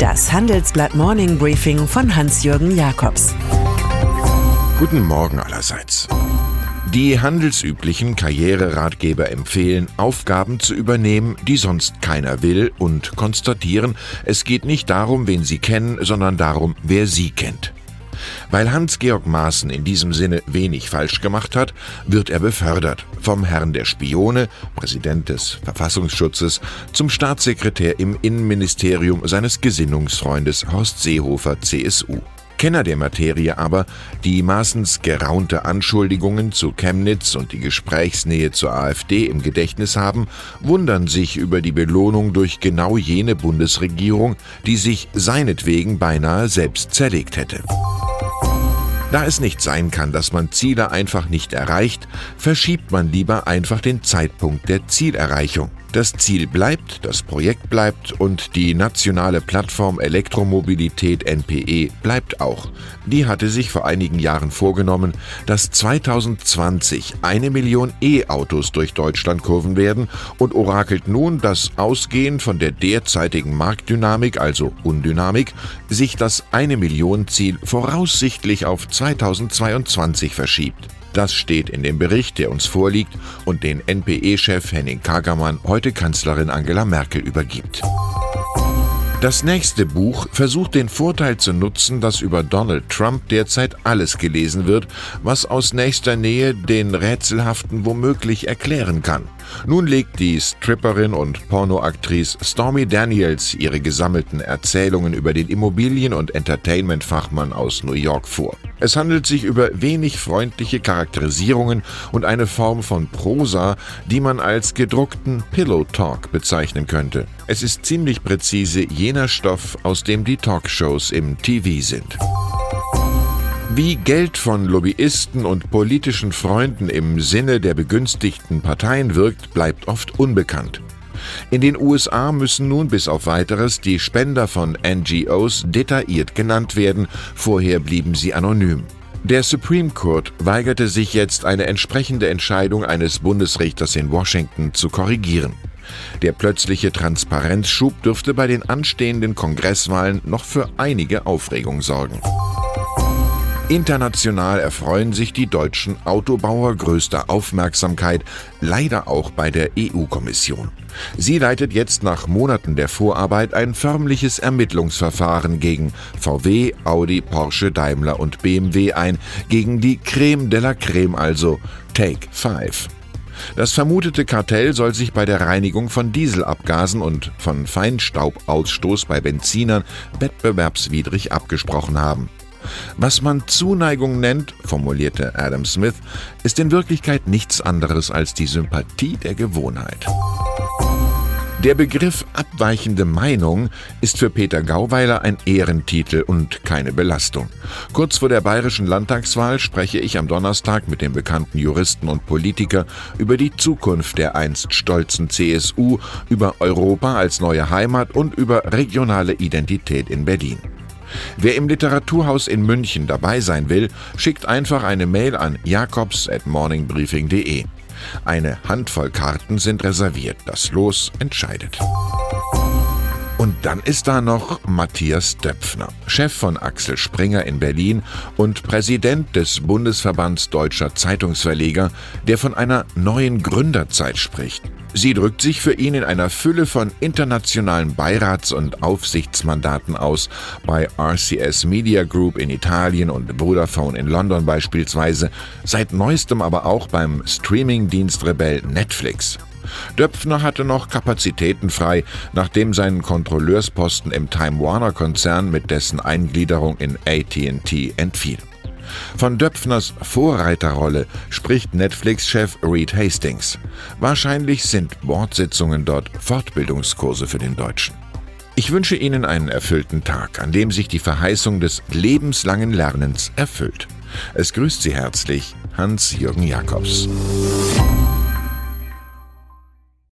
Das Handelsblatt Morning Briefing von Hans-Jürgen Jakobs. Guten Morgen allerseits. Die handelsüblichen Karriereratgeber empfehlen, Aufgaben zu übernehmen, die sonst keiner will und konstatieren, es geht nicht darum, wen Sie kennen, sondern darum, wer Sie kennt. Weil Hans-Georg Maaßen in diesem Sinne wenig falsch gemacht hat, wird er befördert. Vom Herrn der Spione, Präsident des Verfassungsschutzes, zum Staatssekretär im Innenministerium seines Gesinnungsfreundes Horst Seehofer CSU. Kenner der Materie aber, die Maaßens geraunte Anschuldigungen zu Chemnitz und die Gesprächsnähe zur AfD im Gedächtnis haben, wundern sich über die Belohnung durch genau jene Bundesregierung, die sich seinetwegen beinahe selbst zerlegt hätte. Da es nicht sein kann, dass man Ziele einfach nicht erreicht, verschiebt man lieber einfach den Zeitpunkt der Zielerreichung. Das Ziel bleibt, das Projekt bleibt und die nationale Plattform Elektromobilität NPE bleibt auch. Die hatte sich vor einigen Jahren vorgenommen, dass 2020 eine Million E-Autos durch Deutschland kurven werden und orakelt nun, dass ausgehend von der derzeitigen Marktdynamik, also Undynamik, sich das eine Million Ziel voraussichtlich auf 2022 verschiebt. Das steht in dem Bericht, der uns vorliegt und den NPE-Chef Henning Kagermann heute Kanzlerin Angela Merkel übergibt. Das nächste Buch versucht den Vorteil zu nutzen, dass über Donald Trump derzeit alles gelesen wird, was aus nächster Nähe den Rätselhaften womöglich erklären kann. Nun legt die Stripperin und Pornoaktrice Stormy Daniels ihre gesammelten Erzählungen über den Immobilien- und Entertainment-Fachmann aus New York vor. Es handelt sich über wenig freundliche Charakterisierungen und eine Form von Prosa, die man als gedruckten Pillow Talk bezeichnen könnte. Es ist ziemlich präzise jener Stoff, aus dem die Talkshows im TV sind. Wie Geld von Lobbyisten und politischen Freunden im Sinne der begünstigten Parteien wirkt, bleibt oft unbekannt. In den USA müssen nun bis auf weiteres die Spender von NGOs detailliert genannt werden, vorher blieben sie anonym. Der Supreme Court weigerte sich jetzt, eine entsprechende Entscheidung eines Bundesrichters in Washington zu korrigieren. Der plötzliche Transparenzschub dürfte bei den anstehenden Kongresswahlen noch für einige Aufregung sorgen. International erfreuen sich die deutschen Autobauer größter Aufmerksamkeit, leider auch bei der EU-Kommission. Sie leitet jetzt nach Monaten der Vorarbeit ein förmliches Ermittlungsverfahren gegen VW, Audi, Porsche, Daimler und BMW ein, gegen die Creme de la Creme also, Take 5. Das vermutete Kartell soll sich bei der Reinigung von Dieselabgasen und von Feinstaubausstoß bei Benzinern wettbewerbswidrig abgesprochen haben. Was man Zuneigung nennt, formulierte Adam Smith, ist in Wirklichkeit nichts anderes als die Sympathie der Gewohnheit. Der Begriff abweichende Meinung ist für Peter Gauweiler ein Ehrentitel und keine Belastung. Kurz vor der bayerischen Landtagswahl spreche ich am Donnerstag mit dem bekannten Juristen und Politiker über die Zukunft der einst stolzen CSU, über Europa als neue Heimat und über regionale Identität in Berlin. Wer im Literaturhaus in München dabei sein will, schickt einfach eine Mail an jakobs@morningbriefing.de. Eine Handvoll Karten sind reserviert. Das Los entscheidet. Und dann ist da noch Matthias Döpfner, Chef von Axel Springer in Berlin und Präsident des Bundesverbands Deutscher Zeitungsverleger, der von einer neuen Gründerzeit spricht. Sie drückt sich für ihn in einer Fülle von internationalen Beirats- und Aufsichtsmandaten aus, bei RCS Media Group in Italien und Vodafone in London beispielsweise, seit neuestem aber auch beim Streamingdienstrebell Netflix. Döpfner hatte noch Kapazitäten frei, nachdem sein Kontrolleursposten im Time Warner Konzern mit dessen Eingliederung in AT&T entfiel. Von Döpfners Vorreiterrolle spricht Netflix-Chef Reed Hastings. Wahrscheinlich sind Bordsitzungen dort Fortbildungskurse für den Deutschen. Ich wünsche Ihnen einen erfüllten Tag, an dem sich die Verheißung des lebenslangen Lernens erfüllt. Es grüßt Sie herzlich Hans-Jürgen Jakobs.